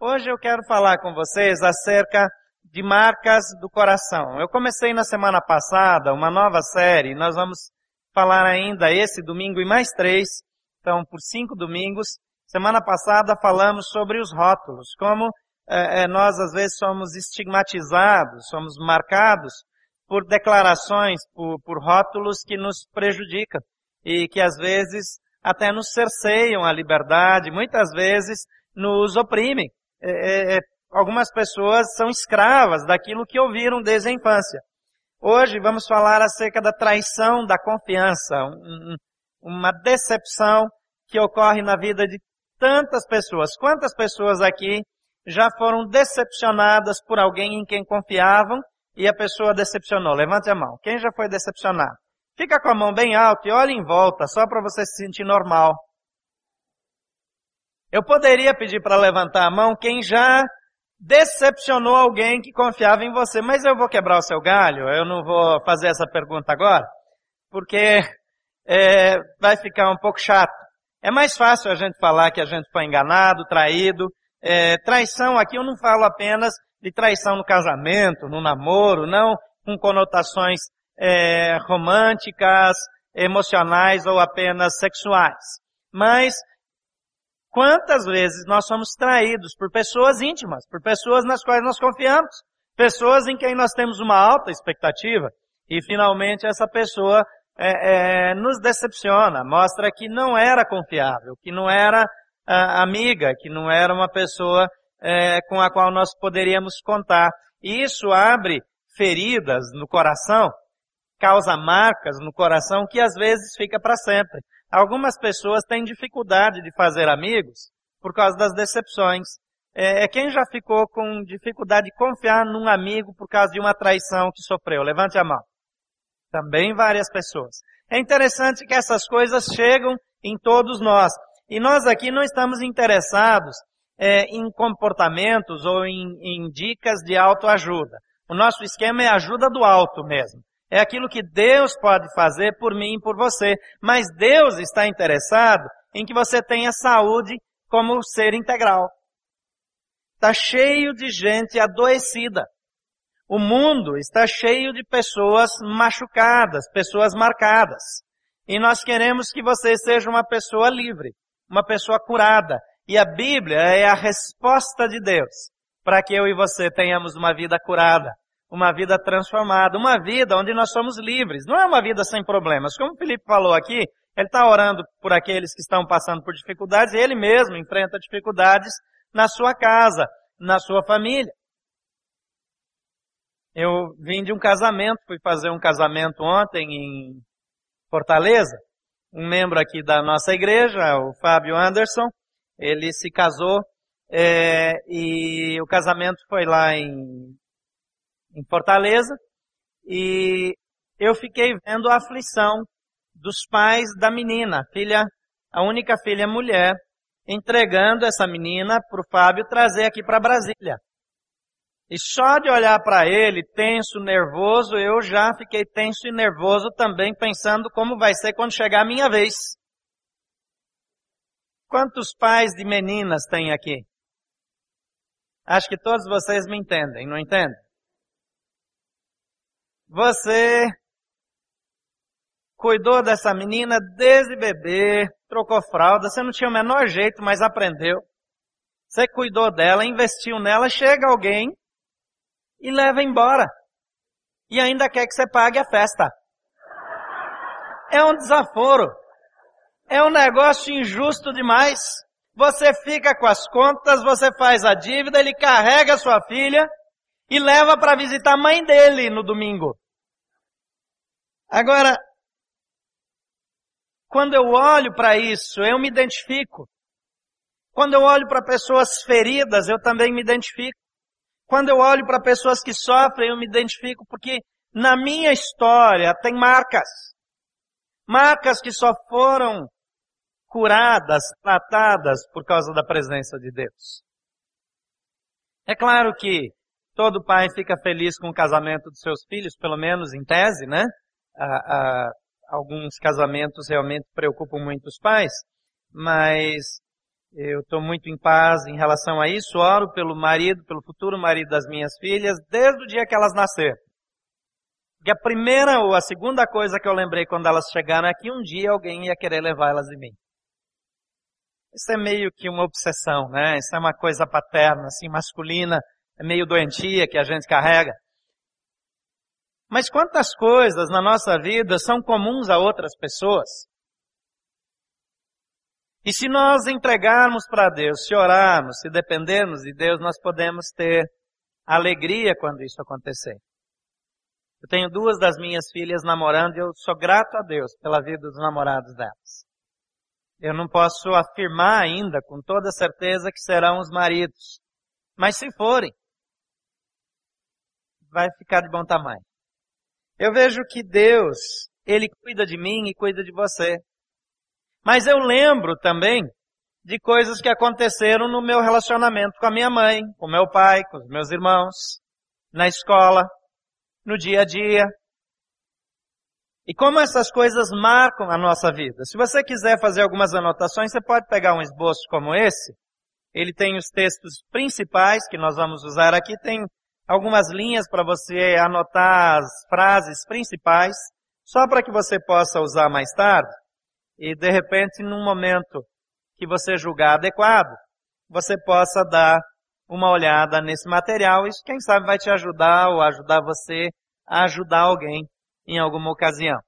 Hoje eu quero falar com vocês acerca de marcas do coração. Eu comecei na semana passada uma nova série, nós vamos falar ainda esse domingo e mais três, então por cinco domingos. Semana passada falamos sobre os rótulos, como é, nós às vezes somos estigmatizados, somos marcados por declarações, por, por rótulos que nos prejudicam e que às vezes até nos cerceiam a liberdade, muitas vezes nos oprimem. É, é, é, algumas pessoas são escravas daquilo que ouviram desde a infância. Hoje vamos falar acerca da traição da confiança, um, uma decepção que ocorre na vida de tantas pessoas. Quantas pessoas aqui já foram decepcionadas por alguém em quem confiavam e a pessoa decepcionou? Levante a mão. Quem já foi decepcionado? Fica com a mão bem alta e olhe em volta, só para você se sentir normal. Eu poderia pedir para levantar a mão quem já decepcionou alguém que confiava em você, mas eu vou quebrar o seu galho, eu não vou fazer essa pergunta agora, porque é, vai ficar um pouco chato. É mais fácil a gente falar que a gente foi enganado, traído. É, traição aqui eu não falo apenas de traição no casamento, no namoro, não com conotações é, românticas, emocionais ou apenas sexuais. Mas Quantas vezes nós somos traídos por pessoas íntimas, por pessoas nas quais nós confiamos, pessoas em quem nós temos uma alta expectativa, e finalmente essa pessoa é, é, nos decepciona, mostra que não era confiável, que não era ah, amiga, que não era uma pessoa é, com a qual nós poderíamos contar. E isso abre feridas no coração, causa marcas no coração que às vezes fica para sempre. Algumas pessoas têm dificuldade de fazer amigos por causa das decepções. É, é, quem já ficou com dificuldade de confiar num amigo por causa de uma traição que sofreu? Levante a mão. Também várias pessoas. É interessante que essas coisas chegam em todos nós. E nós aqui não estamos interessados é, em comportamentos ou em, em dicas de autoajuda. O nosso esquema é ajuda do alto mesmo. É aquilo que Deus pode fazer por mim e por você. Mas Deus está interessado em que você tenha saúde como ser integral. Está cheio de gente adoecida. O mundo está cheio de pessoas machucadas, pessoas marcadas. E nós queremos que você seja uma pessoa livre, uma pessoa curada. E a Bíblia é a resposta de Deus para que eu e você tenhamos uma vida curada uma vida transformada, uma vida onde nós somos livres. Não é uma vida sem problemas. Como o Felipe falou aqui, ele está orando por aqueles que estão passando por dificuldades e ele mesmo enfrenta dificuldades na sua casa, na sua família. Eu vim de um casamento, fui fazer um casamento ontem em Fortaleza. Um membro aqui da nossa igreja, o Fábio Anderson, ele se casou é, e o casamento foi lá em em Fortaleza, e eu fiquei vendo a aflição dos pais da menina, filha, a única filha mulher, entregando essa menina para o Fábio trazer aqui para Brasília. E só de olhar para ele, tenso, nervoso, eu já fiquei tenso e nervoso também, pensando como vai ser quando chegar a minha vez. Quantos pais de meninas tem aqui? Acho que todos vocês me entendem, não entendem? Você cuidou dessa menina desde bebê, trocou fralda, você não tinha o menor jeito, mas aprendeu. Você cuidou dela, investiu nela, chega alguém e leva embora. E ainda quer que você pague a festa. É um desaforo. É um negócio injusto demais. Você fica com as contas, você faz a dívida, ele carrega a sua filha e leva para visitar a mãe dele no domingo. Agora, quando eu olho para isso, eu me identifico. Quando eu olho para pessoas feridas, eu também me identifico. Quando eu olho para pessoas que sofrem, eu me identifico porque na minha história tem marcas. Marcas que só foram curadas, tratadas por causa da presença de Deus. É claro que todo pai fica feliz com o casamento dos seus filhos, pelo menos em tese, né? alguns casamentos realmente preocupam muito os pais, mas Eu estou muito em paz em relação a isso. Oro pelo marido, pelo futuro marido das minhas filhas, desde o dia que elas nasceram. Porque a primeira ou a segunda coisa que eu lembrei quando elas chegaram é que um dia alguém ia querer levar elas de mim. Isso é meio que uma obsessão, né? Isso é uma coisa paterna, assim, masculina, meio doentia que a gente carrega. Mas quantas coisas na nossa vida são comuns a outras pessoas? E se nós entregarmos para Deus, se orarmos, se dependermos de Deus, nós podemos ter alegria quando isso acontecer. Eu tenho duas das minhas filhas namorando e eu sou grato a Deus pela vida dos namorados delas. Eu não posso afirmar ainda com toda certeza que serão os maridos. Mas se forem, vai ficar de bom tamanho. Eu vejo que Deus, Ele cuida de mim e cuida de você. Mas eu lembro também de coisas que aconteceram no meu relacionamento com a minha mãe, com meu pai, com os meus irmãos, na escola, no dia a dia. E como essas coisas marcam a nossa vida. Se você quiser fazer algumas anotações, você pode pegar um esboço como esse. Ele tem os textos principais que nós vamos usar aqui, tem algumas linhas para você anotar as frases principais, só para que você possa usar mais tarde. E de repente, num momento que você julgar adequado, você possa dar uma olhada nesse material. Isso, quem sabe, vai te ajudar ou ajudar você a ajudar alguém em alguma ocasião.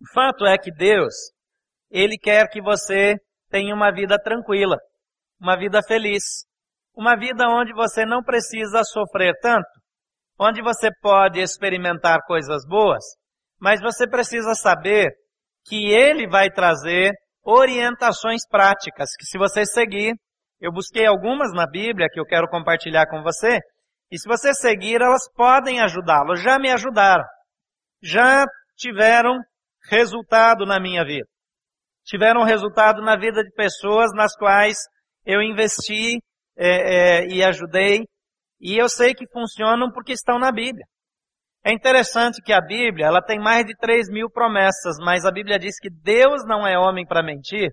O fato é que Deus, Ele quer que você tenha uma vida tranquila, uma vida feliz. Uma vida onde você não precisa sofrer tanto, onde você pode experimentar coisas boas, mas você precisa saber que ele vai trazer orientações práticas, que se você seguir, eu busquei algumas na Bíblia que eu quero compartilhar com você, e se você seguir, elas podem ajudá-lo, já me ajudaram, já tiveram resultado na minha vida. Tiveram resultado na vida de pessoas nas quais eu investi é, é, e ajudei. E eu sei que funcionam porque estão na Bíblia. É interessante que a Bíblia, ela tem mais de 3 mil promessas, mas a Bíblia diz que Deus não é homem para mentir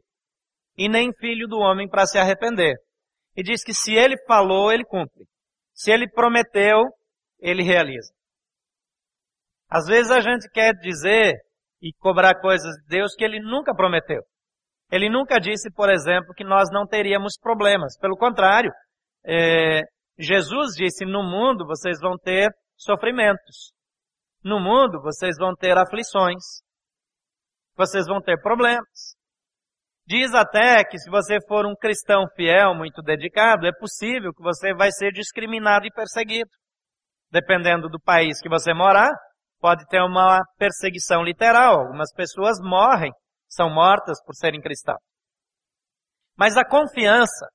e nem filho do homem para se arrepender. E diz que se ele falou, ele cumpre. Se ele prometeu, ele realiza. Às vezes a gente quer dizer e cobrar coisas de Deus que ele nunca prometeu. Ele nunca disse, por exemplo, que nós não teríamos problemas. Pelo contrário, é, Jesus disse: no mundo vocês vão ter sofrimentos. No mundo vocês vão ter aflições. Vocês vão ter problemas. Diz até que se você for um cristão fiel, muito dedicado, é possível que você vai ser discriminado e perseguido. Dependendo do país que você morar, pode ter uma perseguição literal. Algumas pessoas morrem são mortas por serem cristãos. Mas a confiança,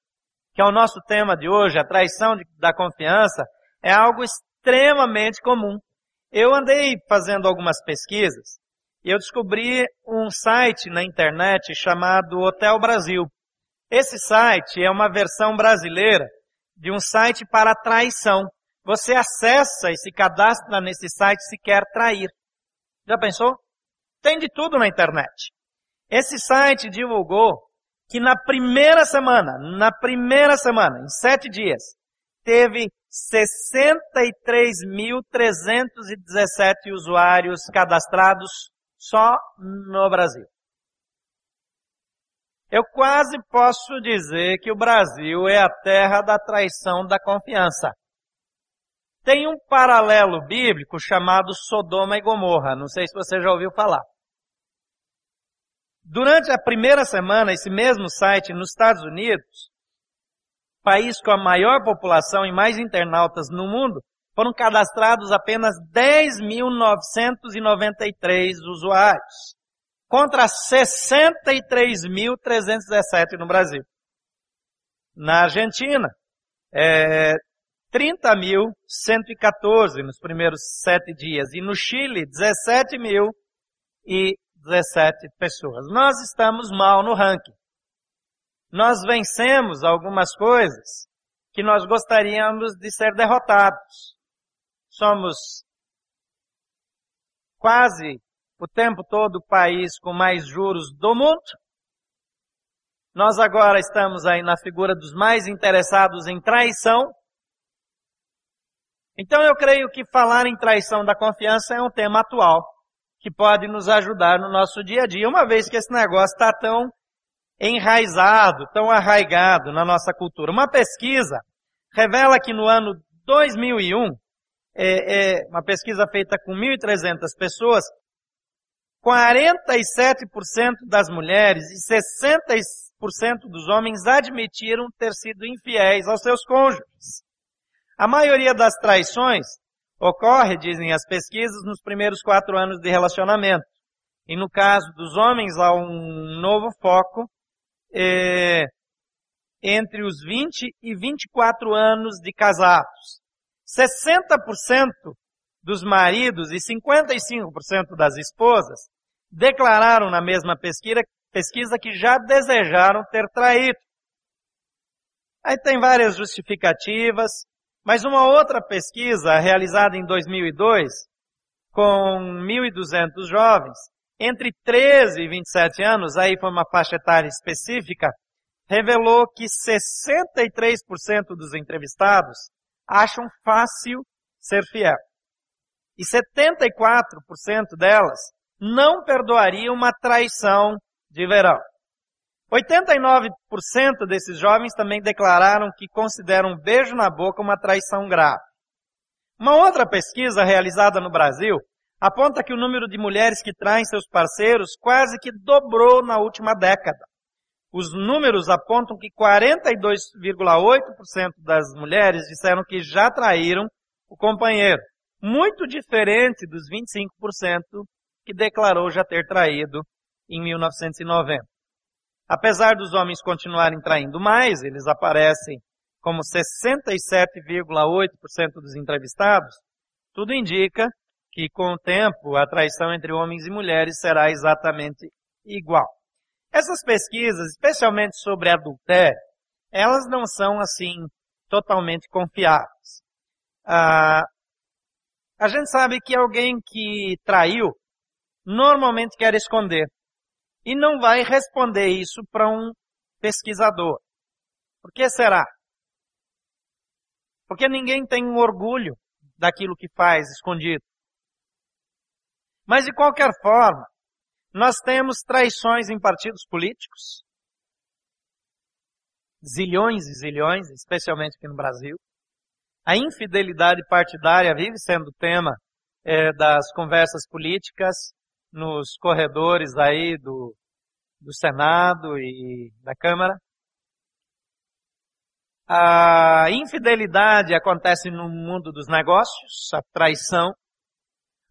que é o nosso tema de hoje, a traição de, da confiança, é algo extremamente comum. Eu andei fazendo algumas pesquisas e eu descobri um site na internet chamado Hotel Brasil. Esse site é uma versão brasileira de um site para traição. Você acessa e se cadastra nesse site se quer trair. Já pensou? Tem de tudo na internet. Esse site divulgou que na primeira semana, na primeira semana, em sete dias, teve 63.317 usuários cadastrados só no Brasil. Eu quase posso dizer que o Brasil é a terra da traição da confiança. Tem um paralelo bíblico chamado Sodoma e Gomorra. Não sei se você já ouviu falar. Durante a primeira semana, esse mesmo site nos Estados Unidos, país com a maior população e mais internautas no mundo, foram cadastrados apenas 10.993 usuários, contra 63.317 no Brasil. Na Argentina, é, 30.114 nos primeiros sete dias, e no Chile, 17 mil e 17 pessoas. Nós estamos mal no ranking. Nós vencemos algumas coisas que nós gostaríamos de ser derrotados. Somos quase o tempo todo o país com mais juros do mundo. Nós agora estamos aí na figura dos mais interessados em traição. Então eu creio que falar em traição da confiança é um tema atual que pode nos ajudar no nosso dia a dia, uma vez que esse negócio está tão enraizado, tão arraigado na nossa cultura. Uma pesquisa revela que no ano 2001, é, é uma pesquisa feita com 1.300 pessoas, 47% das mulheres e 60% dos homens admitiram ter sido infiéis aos seus cônjuges. A maioria das traições ocorre, dizem as pesquisas, nos primeiros quatro anos de relacionamento. E no caso dos homens, há um novo foco é, entre os 20 e 24 anos de casados. 60% dos maridos e 55% das esposas declararam na mesma pesquisa, pesquisa que já desejaram ter traído. Aí tem várias justificativas, mas uma outra pesquisa realizada em 2002 com 1.200 jovens, entre 13 e 27 anos, aí foi uma faixa etária específica, revelou que 63% dos entrevistados acham fácil ser fiel. E 74% delas não perdoaria uma traição de verão. 89% desses jovens também declararam que consideram um beijo na boca uma traição grave. Uma outra pesquisa realizada no Brasil aponta que o número de mulheres que traem seus parceiros quase que dobrou na última década. Os números apontam que 42,8% das mulheres disseram que já traíram o companheiro, muito diferente dos 25% que declarou já ter traído em 1990. Apesar dos homens continuarem traindo mais, eles aparecem como 67,8% dos entrevistados, tudo indica que com o tempo a traição entre homens e mulheres será exatamente igual. Essas pesquisas, especialmente sobre adultério, elas não são assim totalmente confiáveis. Ah, a gente sabe que alguém que traiu normalmente quer esconder. E não vai responder isso para um pesquisador. Por que será? Porque ninguém tem um orgulho daquilo que faz escondido. Mas de qualquer forma, nós temos traições em partidos políticos. Zilhões e zilhões, especialmente aqui no Brasil. A infidelidade partidária vive sendo tema é, das conversas políticas nos corredores aí do, do Senado e da Câmara. A infidelidade acontece no mundo dos negócios, a traição.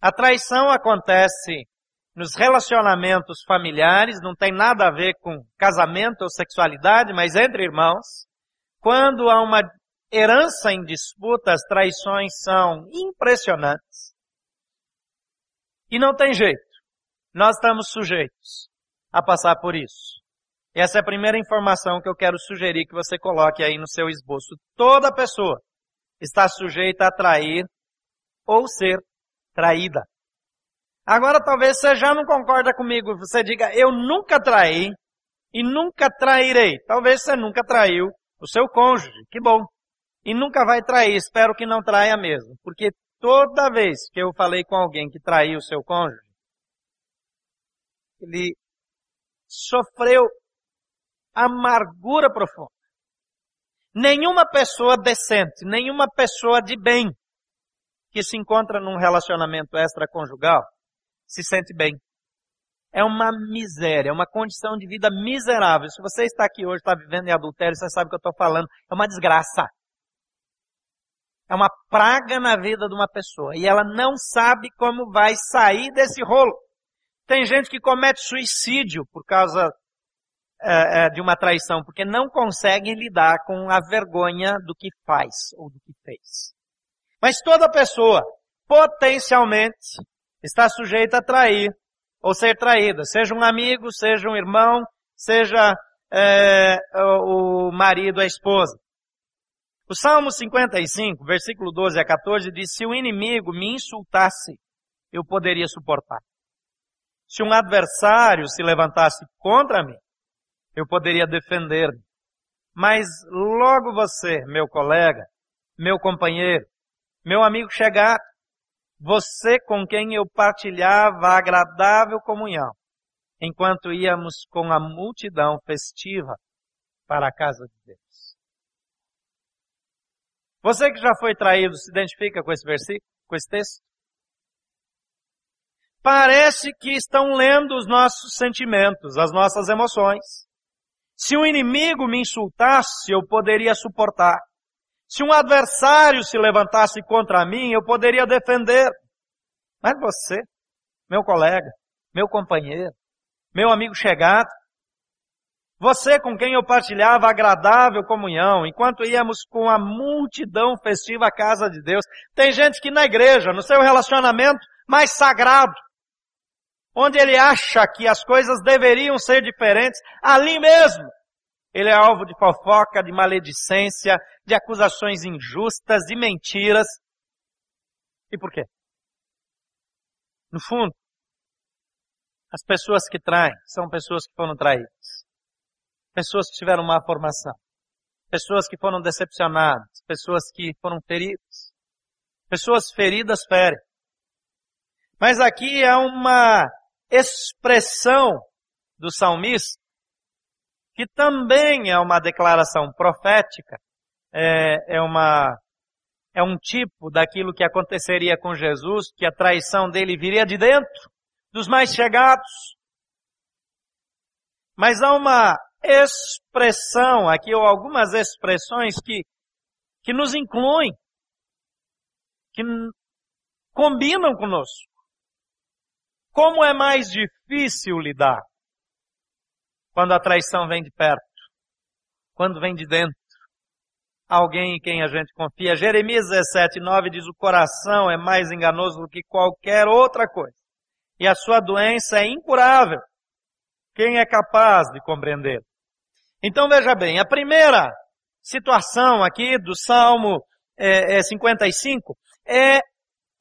A traição acontece nos relacionamentos familiares, não tem nada a ver com casamento ou sexualidade, mas entre irmãos. Quando há uma herança em disputa, as traições são impressionantes. E não tem jeito. Nós estamos sujeitos a passar por isso. Essa é a primeira informação que eu quero sugerir que você coloque aí no seu esboço. Toda pessoa está sujeita a trair ou ser traída. Agora talvez você já não concorda comigo, você diga, eu nunca traí e nunca trairei. Talvez você nunca traiu o seu cônjuge, que bom. E nunca vai trair, espero que não traia mesmo. Porque toda vez que eu falei com alguém que traiu o seu cônjuge, ele sofreu amargura profunda. Nenhuma pessoa decente, nenhuma pessoa de bem que se encontra num relacionamento extraconjugal se sente bem. É uma miséria, é uma condição de vida miserável. Se você está aqui hoje, está vivendo em adultério, você sabe o que eu estou falando. É uma desgraça. É uma praga na vida de uma pessoa. E ela não sabe como vai sair desse rolo. Tem gente que comete suicídio por causa é, é, de uma traição, porque não conseguem lidar com a vergonha do que faz ou do que fez. Mas toda pessoa, potencialmente, está sujeita a trair ou ser traída, seja um amigo, seja um irmão, seja é, o marido, a esposa. O Salmo 55, versículo 12 a 14 diz: Se o inimigo me insultasse, eu poderia suportar. Se um adversário se levantasse contra mim, eu poderia defender-me. Mas logo você, meu colega, meu companheiro, meu amigo chegado, você com quem eu partilhava a agradável comunhão, enquanto íamos com a multidão festiva para a casa de Deus. Você que já foi traído se identifica com esse versículo, com esse texto? Parece que estão lendo os nossos sentimentos, as nossas emoções. Se um inimigo me insultasse, eu poderia suportar. Se um adversário se levantasse contra mim, eu poderia defender. Mas você, meu colega, meu companheiro, meu amigo chegado, você com quem eu partilhava agradável comunhão, enquanto íamos com a multidão festiva à casa de Deus. Tem gente que na igreja, no seu relacionamento mais sagrado, onde ele acha que as coisas deveriam ser diferentes, ali mesmo, ele é alvo de fofoca, de maledicência, de acusações injustas, de mentiras. E por quê? No fundo, as pessoas que traem são pessoas que foram traídas pessoas que tiveram má formação, pessoas que foram decepcionadas, pessoas que foram feridas. Pessoas feridas ferem. Mas aqui é uma expressão do salmista, que também é uma declaração profética, é, é, uma, é um tipo daquilo que aconteceria com Jesus, que a traição dele viria de dentro, dos mais chegados. Mas há uma expressão aqui, ou algumas expressões que, que nos incluem, que combinam conosco. Como é mais difícil lidar quando a traição vem de perto, quando vem de dentro, alguém em quem a gente confia. Jeremias 17, 9 diz: O coração é mais enganoso do que qualquer outra coisa, e a sua doença é incurável. Quem é capaz de compreender? Então veja bem, a primeira situação aqui do Salmo é, é 55 é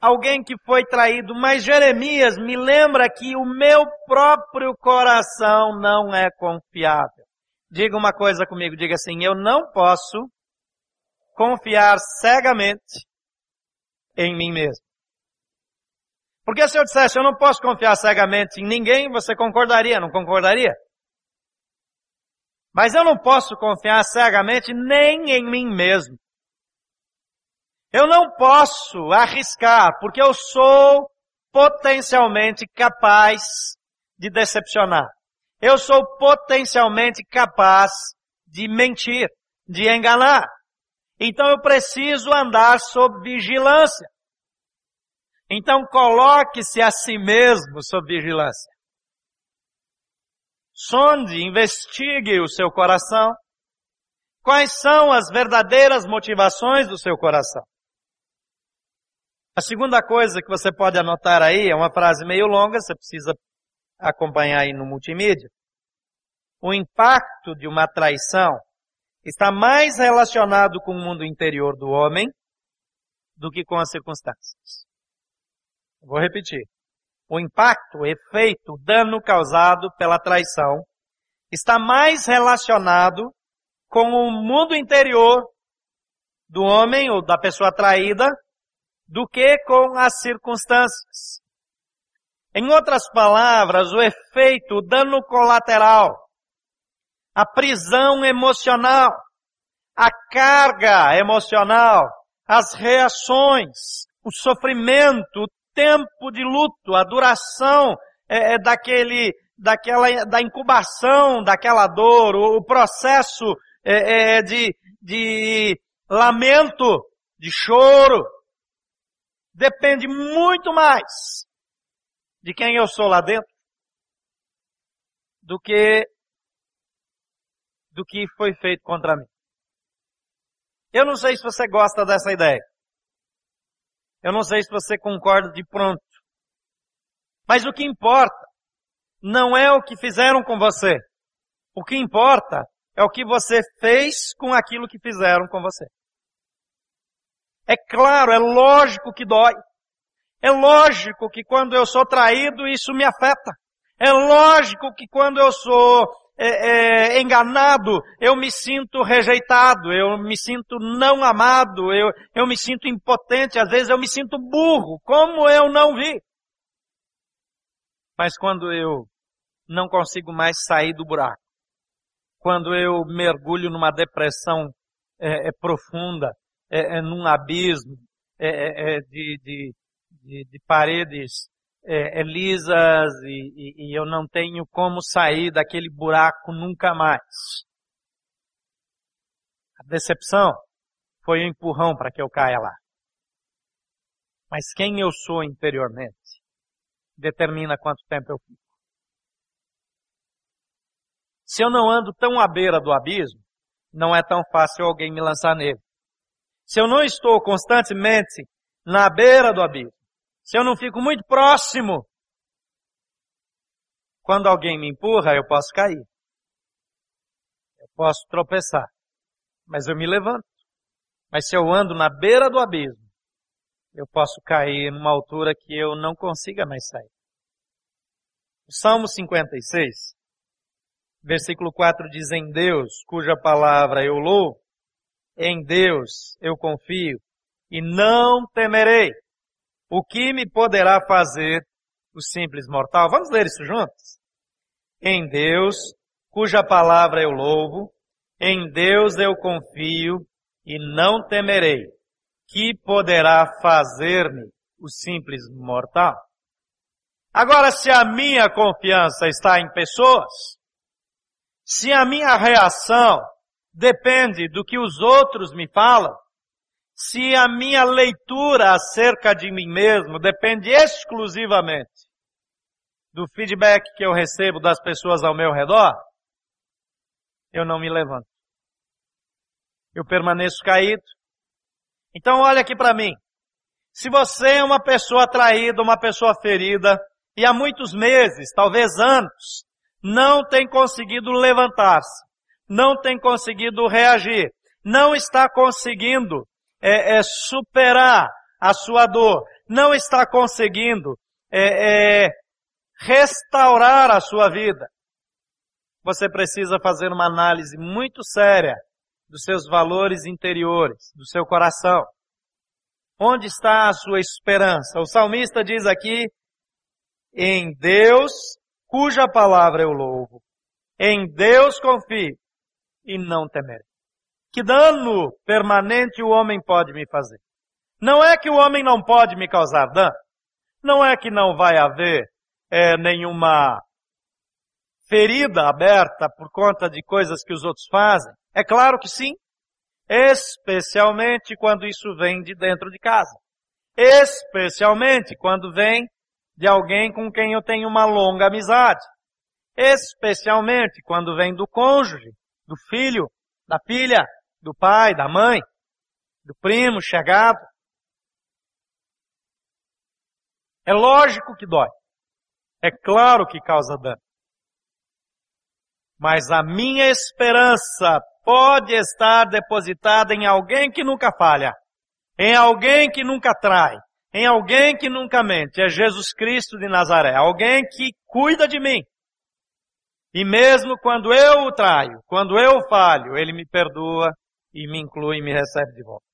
alguém que foi traído, mas Jeremias me lembra que o meu próprio coração não é confiável. Diga uma coisa comigo, diga assim, eu não posso confiar cegamente em mim mesmo. Porque se eu dissesse eu não posso confiar cegamente em ninguém, você concordaria, não concordaria? Mas eu não posso confiar cegamente nem em mim mesmo. Eu não posso arriscar, porque eu sou potencialmente capaz de decepcionar. Eu sou potencialmente capaz de mentir, de enganar. Então eu preciso andar sob vigilância. Então coloque-se a si mesmo sob vigilância. Sonde, investigue o seu coração. Quais são as verdadeiras motivações do seu coração? A segunda coisa que você pode anotar aí é uma frase meio longa, você precisa acompanhar aí no multimídia. O impacto de uma traição está mais relacionado com o mundo interior do homem do que com as circunstâncias. Vou repetir o impacto, o efeito, o dano causado pela traição está mais relacionado com o mundo interior do homem ou da pessoa traída do que com as circunstâncias. Em outras palavras, o efeito, o dano colateral, a prisão emocional, a carga emocional, as reações, o sofrimento, o tempo de luto, a duração é, é, daquele, daquela, da incubação daquela dor, o, o processo é, é, de, de lamento, de choro, depende muito mais de quem eu sou lá dentro do que do que foi feito contra mim. Eu não sei se você gosta dessa ideia. Eu não sei se você concorda de pronto. Mas o que importa não é o que fizeram com você. O que importa é o que você fez com aquilo que fizeram com você. É claro, é lógico que dói. É lógico que quando eu sou traído, isso me afeta. É lógico que quando eu sou é, é, enganado, eu me sinto rejeitado, eu me sinto não amado, eu, eu me sinto impotente, às vezes eu me sinto burro, como eu não vi. Mas quando eu não consigo mais sair do buraco, quando eu mergulho numa depressão é, é profunda, é, é, num abismo é, de, de, de, de paredes é, é, lisas e, e, e eu não tenho como sair daquele buraco nunca mais. A decepção foi um empurrão para que eu caia lá. Mas quem eu sou interiormente determina quanto tempo eu fico. Se eu não ando tão à beira do abismo, não é tão fácil alguém me lançar nele. Se eu não estou constantemente na beira do abismo, se eu não fico muito próximo, quando alguém me empurra, eu posso cair. Eu posso tropeçar. Mas eu me levanto. Mas se eu ando na beira do abismo, eu posso cair numa altura que eu não consiga mais sair. O Salmo 56, versículo 4 diz: Em Deus, cuja palavra eu louvo, em Deus eu confio e não temerei. O que me poderá fazer o simples mortal? Vamos ler isso juntos? Em Deus, cuja palavra eu louvo, em Deus eu confio e não temerei. Que poderá fazer-me o simples mortal? Agora, se a minha confiança está em pessoas, se a minha reação depende do que os outros me falam, se a minha leitura acerca de mim mesmo depende exclusivamente do feedback que eu recebo das pessoas ao meu redor, eu não me levanto. Eu permaneço caído. Então olha aqui para mim. Se você é uma pessoa traída, uma pessoa ferida, e há muitos meses, talvez anos, não tem conseguido levantar-se, não tem conseguido reagir, não está conseguindo é, é, superar a sua dor, não está conseguindo é, é, restaurar a sua vida, você precisa fazer uma análise muito séria dos seus valores interiores, do seu coração. Onde está a sua esperança? O salmista diz aqui, em Deus, cuja palavra eu louvo. Em Deus confio e não temerei. Que dano permanente o homem pode me fazer? Não é que o homem não pode me causar dano. Não é que não vai haver é, nenhuma ferida aberta por conta de coisas que os outros fazem. É claro que sim. Especialmente quando isso vem de dentro de casa. Especialmente quando vem de alguém com quem eu tenho uma longa amizade. Especialmente quando vem do cônjuge, do filho, da filha, do pai, da mãe, do primo chegado. É lógico que dói. É claro que causa dano. Mas a minha esperança pode estar depositada em alguém que nunca falha, em alguém que nunca trai, em alguém que nunca mente. É Jesus Cristo de Nazaré, alguém que cuida de mim. E mesmo quando eu o traio, quando eu falho, ele me perdoa e me inclui e me recebe de volta.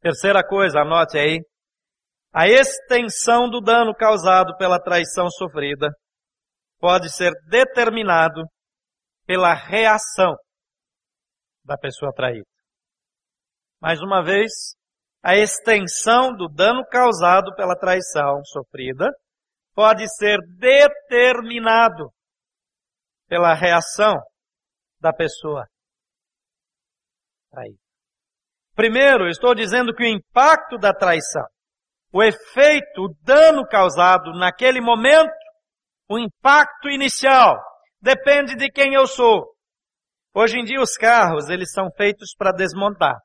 Terceira coisa, anote aí. A extensão do dano causado pela traição sofrida pode ser determinado pela reação da pessoa traída. Mais uma vez, a extensão do dano causado pela traição sofrida pode ser determinado pela reação da pessoa. Primeiro, estou dizendo que o impacto da traição, o efeito, o dano causado naquele momento, o impacto inicial, depende de quem eu sou. Hoje em dia os carros, eles são feitos para desmontar,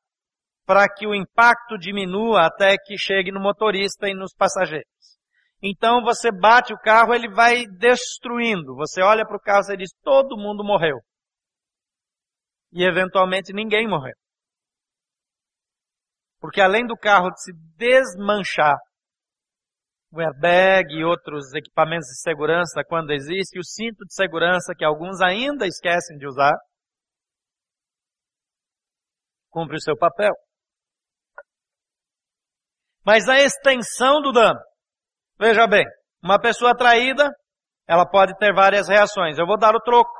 para que o impacto diminua até que chegue no motorista e nos passageiros. Então você bate o carro, ele vai destruindo. Você olha para o carro e diz, todo mundo morreu. E eventualmente ninguém morreu. Porque além do carro se desmanchar, o airbag e outros equipamentos de segurança quando existe, o cinto de segurança que alguns ainda esquecem de usar, cumpre o seu papel. Mas a extensão do dano, veja bem, uma pessoa traída, ela pode ter várias reações. Eu vou dar o troco.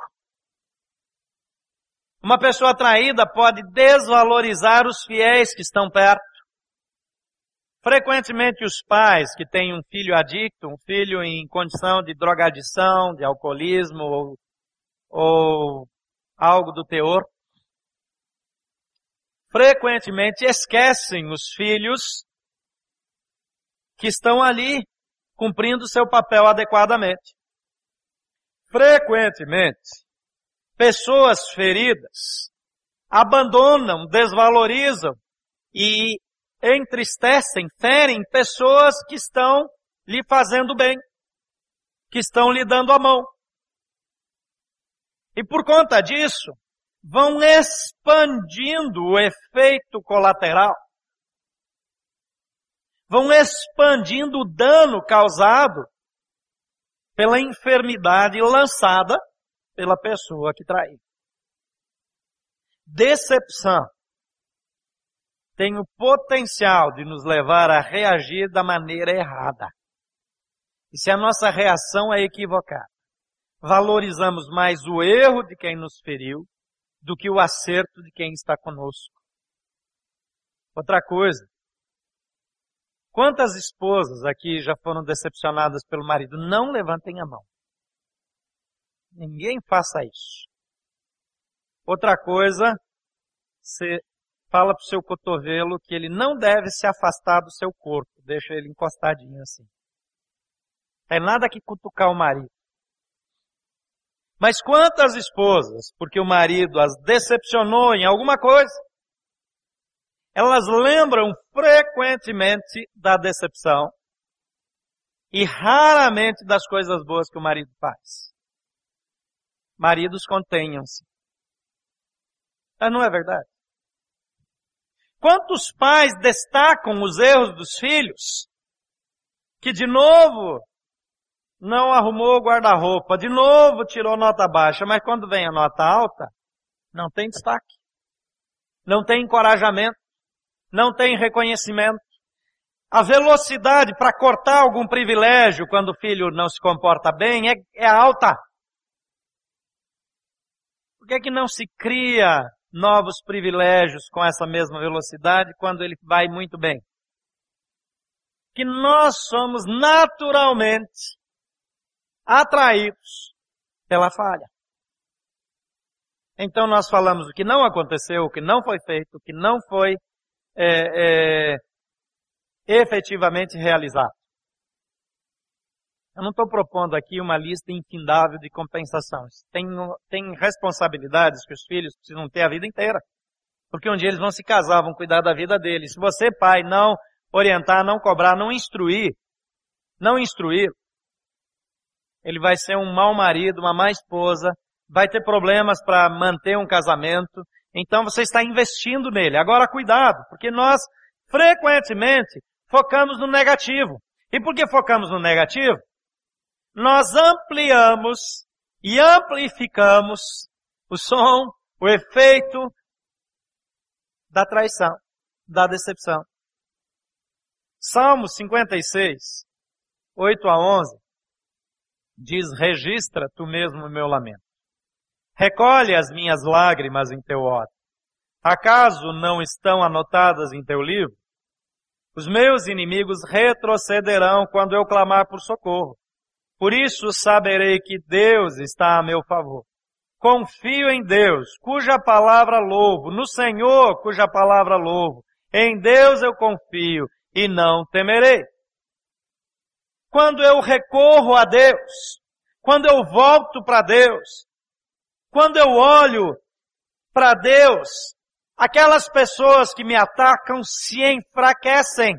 Uma pessoa traída pode desvalorizar os fiéis que estão perto. Frequentemente os pais que têm um filho adicto, um filho em condição de drogadição, de alcoolismo ou, ou algo do teor, frequentemente esquecem os filhos que estão ali cumprindo seu papel adequadamente. Frequentemente, pessoas feridas abandonam, desvalorizam e entristecem, ferem pessoas que estão lhe fazendo bem, que estão lhe dando a mão. E por conta disso, vão expandindo o efeito colateral. Vão expandindo o dano causado pela enfermidade lançada pela pessoa que traiu. Decepção tem o potencial de nos levar a reagir da maneira errada. E se a nossa reação é equivocada, valorizamos mais o erro de quem nos feriu do que o acerto de quem está conosco. Outra coisa, quantas esposas aqui já foram decepcionadas pelo marido? Não levantem a mão. Ninguém faça isso. Outra coisa, você fala para o seu cotovelo que ele não deve se afastar do seu corpo. Deixa ele encostadinho assim. É nada que cutucar o marido. Mas quantas esposas, porque o marido as decepcionou em alguma coisa, elas lembram frequentemente da decepção e raramente das coisas boas que o marido faz. Maridos contenham-se. Mas não é verdade? Quantos pais destacam os erros dos filhos? Que de novo não arrumou o guarda-roupa, de novo tirou nota baixa, mas quando vem a nota alta, não tem destaque. Não tem encorajamento, não tem reconhecimento. A velocidade para cortar algum privilégio quando o filho não se comporta bem é, é alta. Por que, que não se cria novos privilégios com essa mesma velocidade quando ele vai muito bem. Que nós somos naturalmente atraídos pela falha. Então nós falamos o que não aconteceu, o que não foi feito, o que não foi é, é, efetivamente realizado. Eu não estou propondo aqui uma lista infindável de compensações. Tem, tem responsabilidades que os filhos precisam ter a vida inteira. Porque um dia eles vão se casar, vão cuidar da vida deles. Se você, pai, não orientar, não cobrar, não instruir, não instruir, ele vai ser um mau marido, uma má esposa, vai ter problemas para manter um casamento. Então você está investindo nele. Agora cuidado, porque nós frequentemente focamos no negativo. E por que focamos no negativo? nós ampliamos e amplificamos o som, o efeito da traição, da decepção. Salmo 56, 8 a 11, diz, registra tu mesmo o meu lamento. Recolhe as minhas lágrimas em teu ódio. Acaso não estão anotadas em teu livro? Os meus inimigos retrocederão quando eu clamar por socorro. Por isso saberei que Deus está a meu favor. Confio em Deus, cuja palavra louvo, no Senhor, cuja palavra louvo. Em Deus eu confio e não temerei. Quando eu recorro a Deus, quando eu volto para Deus, quando eu olho para Deus, aquelas pessoas que me atacam se enfraquecem.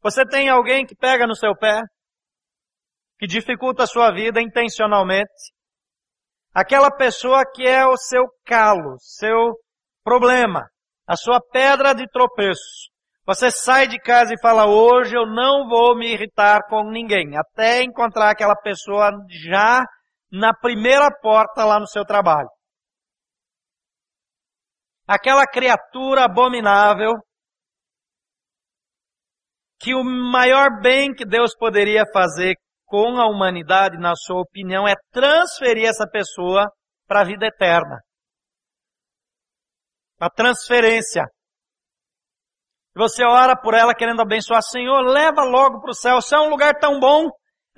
Você tem alguém que pega no seu pé? que dificulta a sua vida intencionalmente. Aquela pessoa que é o seu calo, seu problema, a sua pedra de tropeço. Você sai de casa e fala, hoje eu não vou me irritar com ninguém, até encontrar aquela pessoa já na primeira porta lá no seu trabalho. Aquela criatura abominável que o maior bem que Deus poderia fazer com a humanidade, na sua opinião, é transferir essa pessoa para a vida eterna. A transferência. Você ora por ela querendo abençoar, Senhor, leva logo para o céu. Se é um lugar tão bom,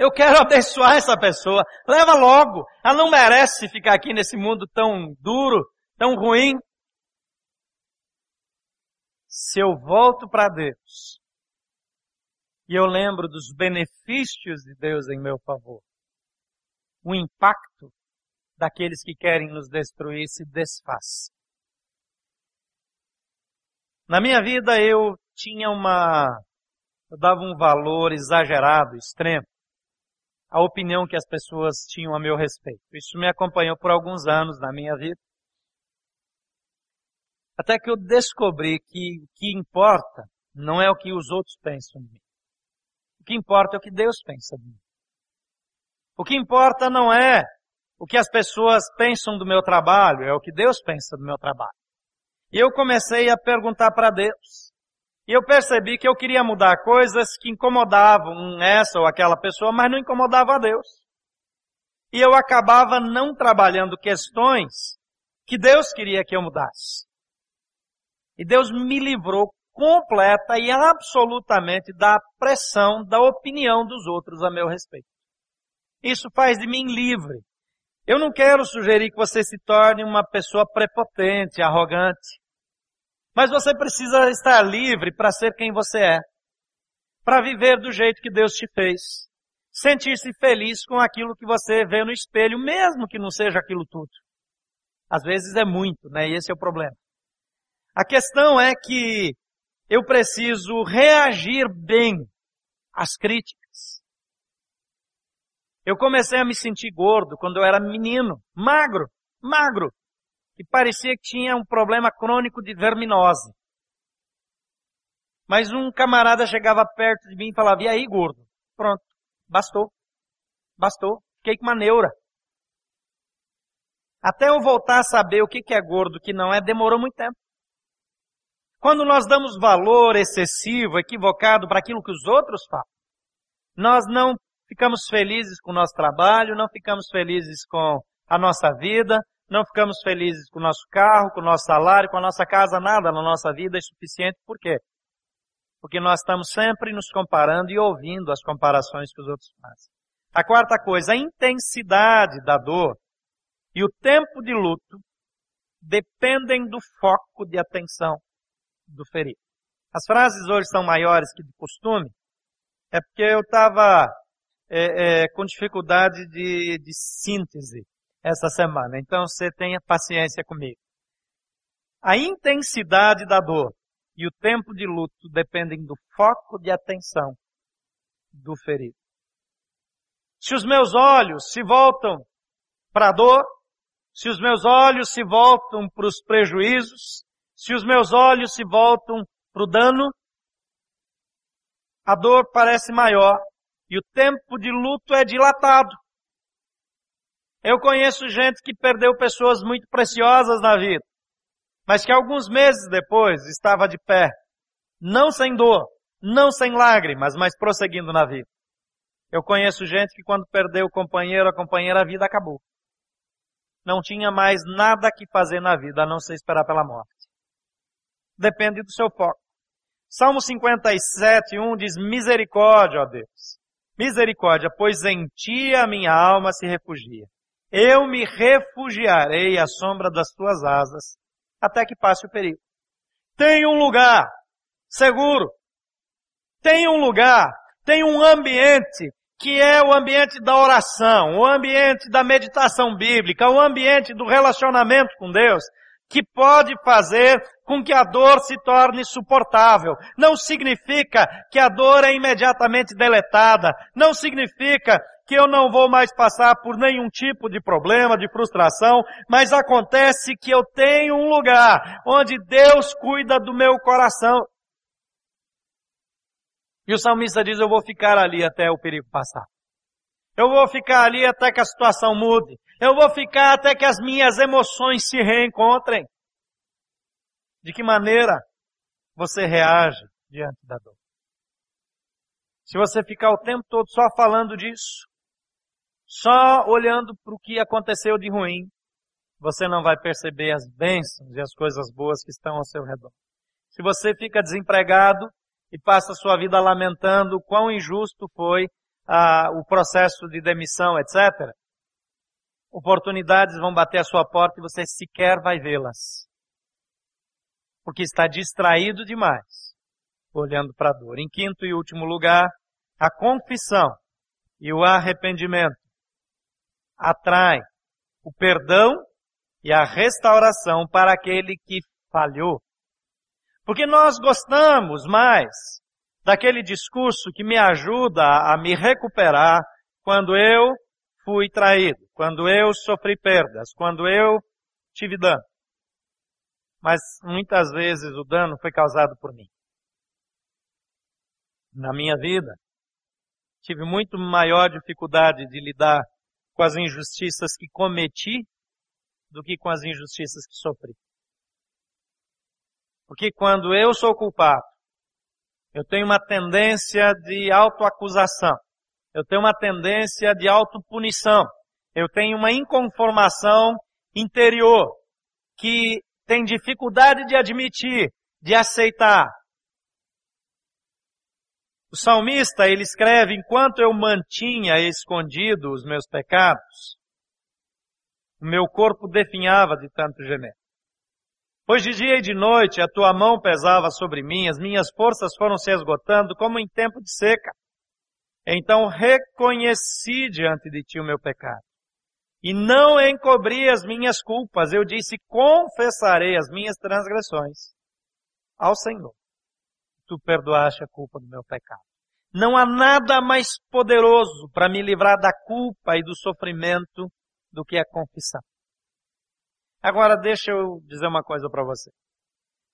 eu quero abençoar essa pessoa. Leva logo. Ela não merece ficar aqui nesse mundo tão duro, tão ruim. Se eu volto para Deus e eu lembro dos benefícios de Deus em meu favor, o impacto daqueles que querem nos destruir se desfaz. Na minha vida eu tinha uma, eu dava um valor exagerado, extremo, à opinião que as pessoas tinham a meu respeito. Isso me acompanhou por alguns anos na minha vida. Até que eu descobri que o que importa não é o que os outros pensam de mim. O que importa é o que Deus pensa de mim. O que importa não é o que as pessoas pensam do meu trabalho, é o que Deus pensa do meu trabalho. E eu comecei a perguntar para Deus. E eu percebi que eu queria mudar coisas que incomodavam essa ou aquela pessoa, mas não incomodavam a Deus. E eu acabava não trabalhando questões que Deus queria que eu mudasse. E Deus me livrou completa e absolutamente da pressão, da opinião dos outros a meu respeito. Isso faz de mim livre. Eu não quero sugerir que você se torne uma pessoa prepotente, arrogante. Mas você precisa estar livre para ser quem você é. Para viver do jeito que Deus te fez. Sentir-se feliz com aquilo que você vê no espelho, mesmo que não seja aquilo tudo. Às vezes é muito, né? E esse é o problema. A questão é que eu preciso reagir bem às críticas. Eu comecei a me sentir gordo quando eu era menino, magro, magro e parecia que tinha um problema crônico de verminose. Mas um camarada chegava perto de mim e falava, e aí gordo? Pronto, bastou. Bastou. Fiquei com uma neura. Até eu voltar a saber o que é gordo, o que não é, demorou muito tempo. Quando nós damos valor excessivo, equivocado para aquilo que os outros falam, nós não ficamos felizes com o nosso trabalho, não ficamos felizes com a nossa vida, não ficamos felizes com o nosso carro, com o nosso salário, com a nossa casa, nada na nossa vida é suficiente. Por quê? Porque nós estamos sempre nos comparando e ouvindo as comparações que os outros fazem. A quarta coisa, a intensidade da dor e o tempo de luto dependem do foco de atenção do ferido. As frases hoje são maiores que de costume, é porque eu estava é, é, com dificuldade de, de síntese essa semana. Então você tenha paciência comigo. A intensidade da dor e o tempo de luto dependem do foco de atenção do ferido. Se os meus olhos se voltam para a dor, se os meus olhos se voltam para os prejuízos, se os meus olhos se voltam para o dano, a dor parece maior e o tempo de luto é dilatado. Eu conheço gente que perdeu pessoas muito preciosas na vida, mas que alguns meses depois estava de pé, não sem dor, não sem lágrimas, mas prosseguindo na vida. Eu conheço gente que quando perdeu o companheiro, a companheira, a vida acabou. Não tinha mais nada que fazer na vida, a não ser esperar pela morte. Depende do seu foco. Salmo 57, 1 diz, misericórdia, ó Deus. Misericórdia, pois em ti a minha alma se refugia. Eu me refugiarei à sombra das tuas asas até que passe o perigo. Tem um lugar seguro. Tem um lugar, tem um ambiente que é o ambiente da oração, o ambiente da meditação bíblica, o ambiente do relacionamento com Deus, que pode fazer com que a dor se torne suportável. Não significa que a dor é imediatamente deletada. Não significa que eu não vou mais passar por nenhum tipo de problema, de frustração, mas acontece que eu tenho um lugar onde Deus cuida do meu coração. E o salmista diz: Eu vou ficar ali até o perigo passar. Eu vou ficar ali até que a situação mude. Eu vou ficar até que as minhas emoções se reencontrem. De que maneira você reage diante da dor? Se você ficar o tempo todo só falando disso, só olhando para o que aconteceu de ruim, você não vai perceber as bênçãos e as coisas boas que estão ao seu redor. Se você fica desempregado e passa a sua vida lamentando quão injusto foi ah, o processo de demissão, etc., oportunidades vão bater à sua porta e você sequer vai vê-las. Porque está distraído demais, olhando para a dor. Em quinto e último lugar, a confissão e o arrependimento atrai o perdão e a restauração para aquele que falhou. Porque nós gostamos mais daquele discurso que me ajuda a me recuperar quando eu fui traído, quando eu sofri perdas, quando eu tive dano. Mas muitas vezes o dano foi causado por mim. Na minha vida, tive muito maior dificuldade de lidar com as injustiças que cometi do que com as injustiças que sofri. Porque quando eu sou culpado, eu tenho uma tendência de autoacusação. Eu tenho uma tendência de autopunição. Eu tenho uma inconformação interior que tem dificuldade de admitir, de aceitar. O salmista, ele escreve, enquanto eu mantinha escondido os meus pecados, o meu corpo definhava de tanto gemer. Pois de dia e de noite a tua mão pesava sobre mim, as minhas forças foram se esgotando como em tempo de seca. Então reconheci diante de ti o meu pecado. E não encobri as minhas culpas. Eu disse, confessarei as minhas transgressões ao Senhor tu perdoaste a culpa do meu pecado. Não há nada mais poderoso para me livrar da culpa e do sofrimento do que a confissão. Agora deixa eu dizer uma coisa para você.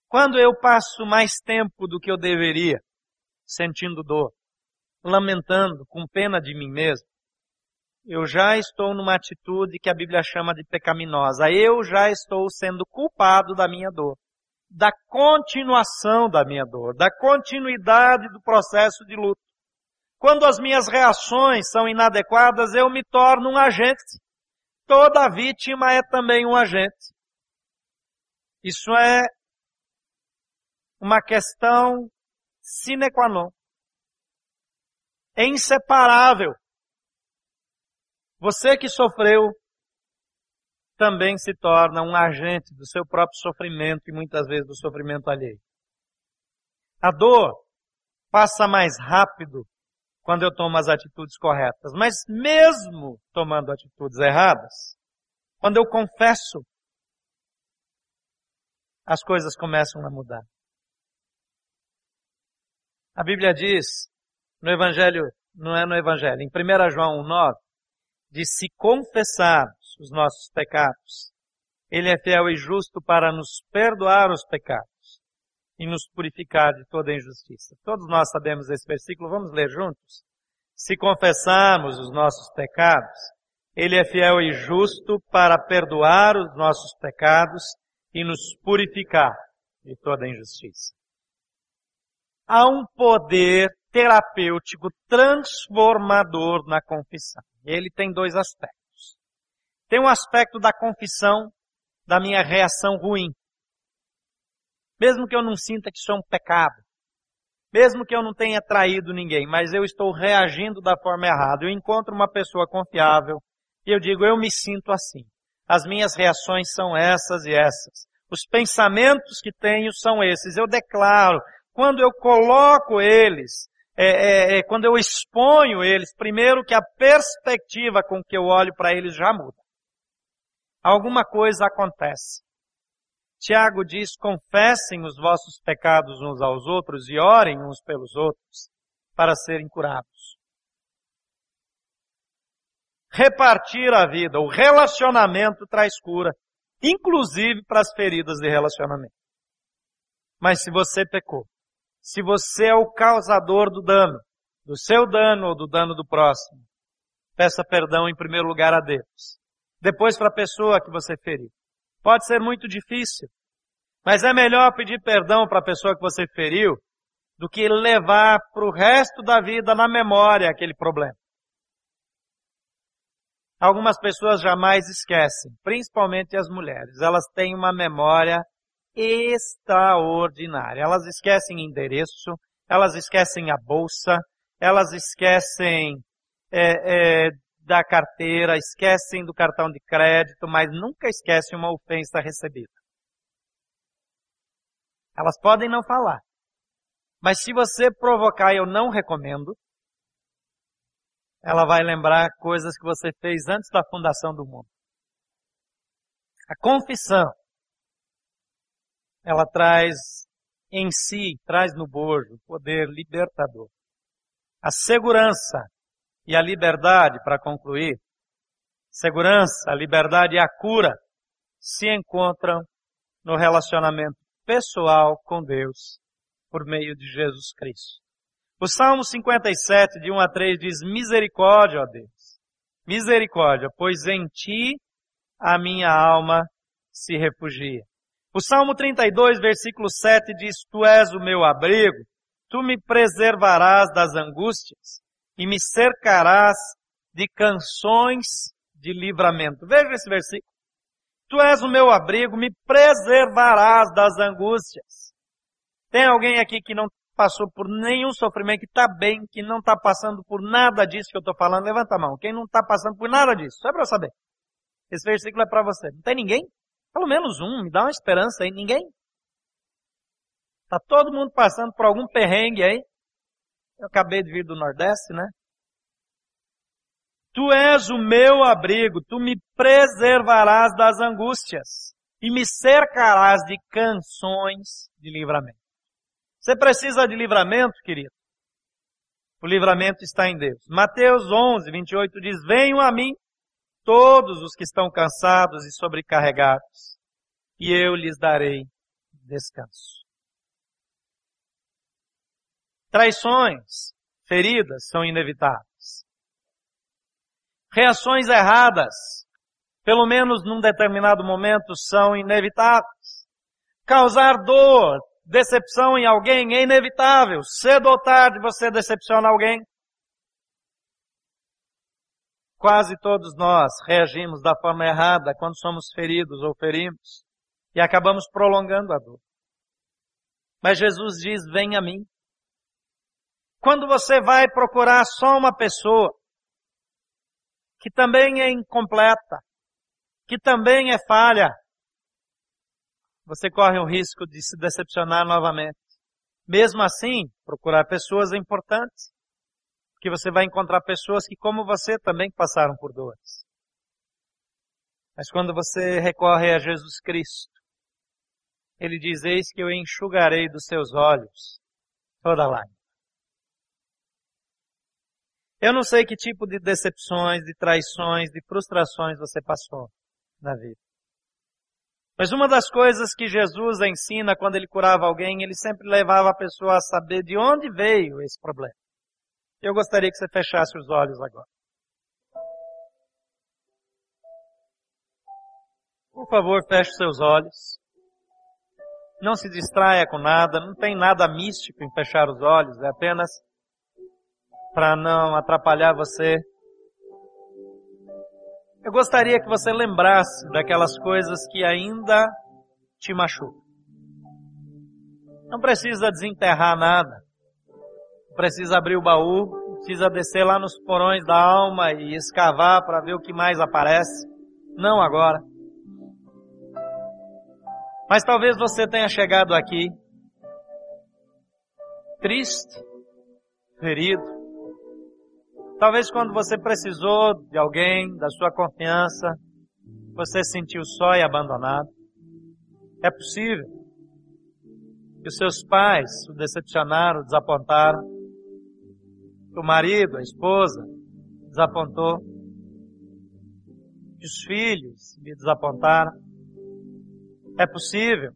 Quando eu passo mais tempo do que eu deveria, sentindo dor, lamentando, com pena de mim mesmo, eu já estou numa atitude que a Bíblia chama de pecaminosa. Eu já estou sendo culpado da minha dor da continuação da minha dor, da continuidade do processo de luto. Quando as minhas reações são inadequadas, eu me torno um agente. Toda vítima é também um agente. Isso é uma questão sine qua non. É inseparável. Você que sofreu também se torna um agente do seu próprio sofrimento e muitas vezes do sofrimento alheio. A dor passa mais rápido quando eu tomo as atitudes corretas, mas mesmo tomando atitudes erradas, quando eu confesso, as coisas começam a mudar. A Bíblia diz, no Evangelho, não é no Evangelho, em 1 João 1,9, de se confessarmos os nossos pecados. Ele é fiel e justo para nos perdoar os pecados e nos purificar de toda injustiça. Todos nós sabemos esse versículo, vamos ler juntos? Se confessarmos os nossos pecados, Ele é fiel e justo para perdoar os nossos pecados e nos purificar de toda injustiça. Há um poder terapêutico transformador na confissão. Ele tem dois aspectos. Tem um aspecto da confissão da minha reação ruim. Mesmo que eu não sinta que isso é um pecado. Mesmo que eu não tenha traído ninguém, mas eu estou reagindo da forma errada. Eu encontro uma pessoa confiável e eu digo, eu me sinto assim. As minhas reações são essas e essas. Os pensamentos que tenho são esses. Eu declaro. Quando eu coloco eles, é, é, é, quando eu exponho eles, primeiro que a perspectiva com que eu olho para eles já muda alguma coisa acontece. Tiago diz: confessem os vossos pecados uns aos outros e orem uns pelos outros para serem curados. Repartir a vida, o relacionamento traz cura, inclusive para as feridas de relacionamento. Mas se você pecou, se você é o causador do dano, do seu dano ou do dano do próximo, peça perdão em primeiro lugar a Deus. Depois para a pessoa que você feriu. Pode ser muito difícil, mas é melhor pedir perdão para a pessoa que você feriu do que levar para o resto da vida na memória aquele problema. Algumas pessoas jamais esquecem, principalmente as mulheres. Elas têm uma memória extraordinária. Elas esquecem endereço, elas esquecem a bolsa, elas esquecem é, é, da carteira, esquecem do cartão de crédito, mas nunca esquecem uma ofensa recebida. Elas podem não falar. Mas se você provocar, eu não recomendo, ela vai lembrar coisas que você fez antes da fundação do mundo. A confissão, ela traz em si, traz no bojo, poder libertador. A segurança e a liberdade, para concluir, segurança, liberdade e a cura se encontram no relacionamento pessoal com Deus por meio de Jesus Cristo. O Salmo 57, de 1 a 3, diz: Misericórdia, ó Deus, misericórdia, pois em ti a minha alma se refugia. O Salmo 32, versículo 7 diz: Tu és o meu abrigo, tu me preservarás das angústias e me cercarás de canções de livramento. Veja esse versículo. Tu és o meu abrigo, me preservarás das angústias. Tem alguém aqui que não passou por nenhum sofrimento, que está bem, que não está passando por nada disso que eu estou falando, levanta a mão. Quem não está passando por nada disso? Só para eu saber. Esse versículo é para você. Não tem ninguém? Pelo menos um, me dá uma esperança aí. Ninguém? Está todo mundo passando por algum perrengue aí. Eu acabei de vir do Nordeste, né? Tu és o meu abrigo, tu me preservarás das angústias e me cercarás de canções de livramento. Você precisa de livramento, querido? O livramento está em Deus. Mateus 11, 28 diz: Venham a mim todos os que estão cansados e sobrecarregados, e eu lhes darei descanso. Traições, feridas são inevitáveis. Reações erradas, pelo menos num determinado momento, são inevitáveis. Causar dor, decepção em alguém é inevitável. Cedo ou tarde você decepciona alguém. Quase todos nós reagimos da forma errada quando somos feridos ou ferimos e acabamos prolongando a dor. Mas Jesus diz: Vem a mim. Quando você vai procurar só uma pessoa que também é incompleta, que também é falha, você corre o risco de se decepcionar novamente. Mesmo assim, procurar pessoas é importante, porque você vai encontrar pessoas que, como você, também passaram por dores. Mas quando você recorre a Jesus Cristo, Ele diz, eis que eu enxugarei dos seus olhos toda lágrima. Eu não sei que tipo de decepções, de traições, de frustrações você passou na vida. Mas uma das coisas que Jesus ensina quando ele curava alguém, ele sempre levava a pessoa a saber de onde veio esse problema. Eu gostaria que você fechasse os olhos agora. Por favor, feche seus olhos. Não se distraia com nada, não tem nada místico em fechar os olhos, é apenas para não atrapalhar você eu gostaria que você lembrasse daquelas coisas que ainda te machucam. Não precisa desenterrar nada. Não precisa abrir o baú. Precisa descer lá nos porões da alma e escavar para ver o que mais aparece. Não agora. Mas talvez você tenha chegado aqui triste, ferido, Talvez quando você precisou de alguém, da sua confiança, você se sentiu só e abandonado. É possível que os seus pais o decepcionaram, o desapontaram, que o marido, a esposa, desapontou, que os filhos lhe desapontaram. É possível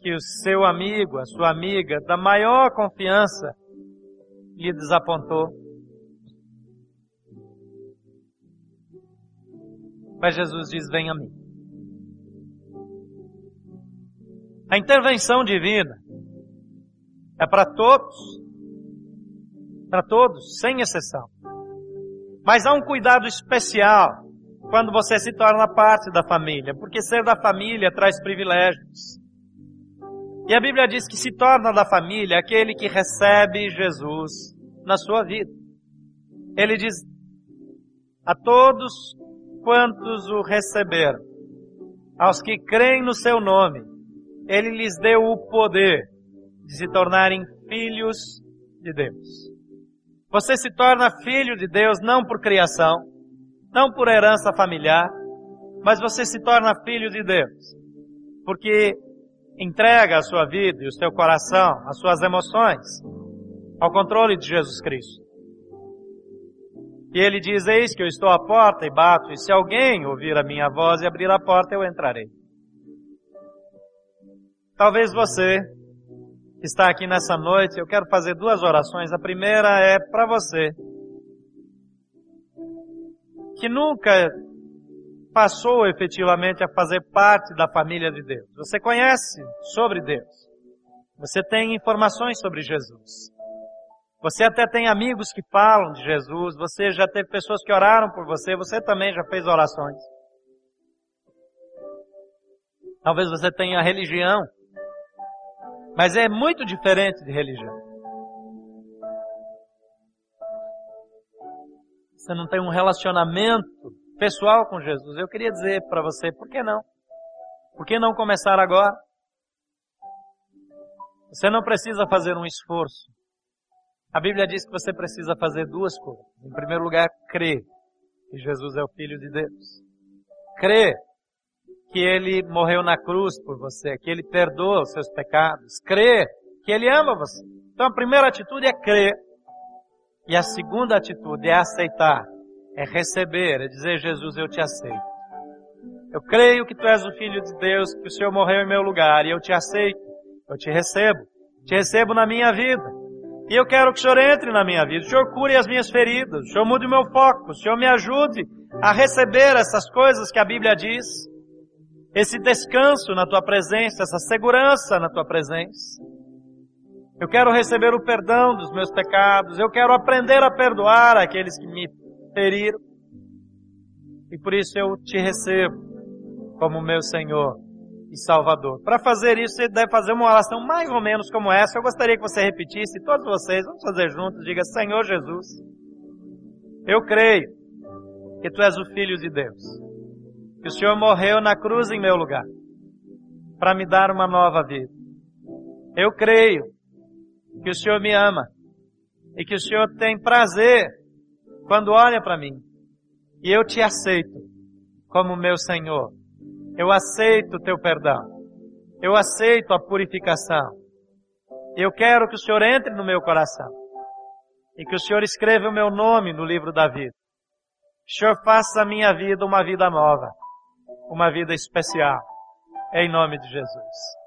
que o seu amigo, a sua amiga, da maior confiança, lhe desapontou. Mas Jesus diz: Vem a mim. A intervenção divina é para todos, para todos, sem exceção. Mas há um cuidado especial quando você se torna parte da família, porque ser da família traz privilégios. E a Bíblia diz que se torna da família aquele que recebe Jesus na sua vida. Ele diz a todos quantos o receberam, aos que creem no seu nome, ele lhes deu o poder de se tornarem filhos de Deus. Você se torna filho de Deus não por criação, não por herança familiar, mas você se torna filho de Deus, porque entrega a sua vida e o seu coração, as suas emoções, ao controle de Jesus Cristo. E ele diz: Eis que eu estou à porta e bato, e se alguém ouvir a minha voz e abrir a porta, eu entrarei. Talvez você que está aqui nessa noite, eu quero fazer duas orações. A primeira é para você que nunca passou efetivamente a fazer parte da família de Deus. Você conhece sobre Deus. Você tem informações sobre Jesus. Você até tem amigos que falam de Jesus. Você já teve pessoas que oraram por você. Você também já fez orações. Talvez você tenha religião. Mas é muito diferente de religião. Você não tem um relacionamento pessoal com Jesus. Eu queria dizer para você, por que não? Por que não começar agora? Você não precisa fazer um esforço. A Bíblia diz que você precisa fazer duas coisas. Em primeiro lugar, crer que Jesus é o Filho de Deus. Crer que Ele morreu na cruz por você, que Ele perdoa os seus pecados. Crer que Ele ama você. Então a primeira atitude é crer. E a segunda atitude é aceitar é receber, é dizer, Jesus, eu te aceito. Eu creio que tu és o Filho de Deus, que o Senhor morreu em meu lugar, e eu te aceito, eu te recebo, te recebo na minha vida. E eu quero que o Senhor entre na minha vida, o Senhor cure as minhas feridas, o Senhor mude o meu foco, o Senhor me ajude a receber essas coisas que a Bíblia diz, esse descanso na tua presença, essa segurança na tua presença. Eu quero receber o perdão dos meus pecados, eu quero aprender a perdoar aqueles que me feriram. E por isso eu te recebo como meu Senhor e Salvador. Para fazer isso, você deve fazer uma oração mais ou menos como essa. Eu gostaria que você repetisse, todos vocês, vamos fazer juntos. Diga: Senhor Jesus, eu creio que tu és o Filho de Deus. Que o Senhor morreu na cruz em meu lugar para me dar uma nova vida. Eu creio que o Senhor me ama e que o Senhor tem prazer quando olha para mim e eu te aceito como meu Senhor, eu aceito o teu perdão, eu aceito a purificação, eu quero que o Senhor entre no meu coração. E que o Senhor escreva o meu nome no livro da vida. Que o Senhor faça a minha vida uma vida nova, uma vida especial, em nome de Jesus.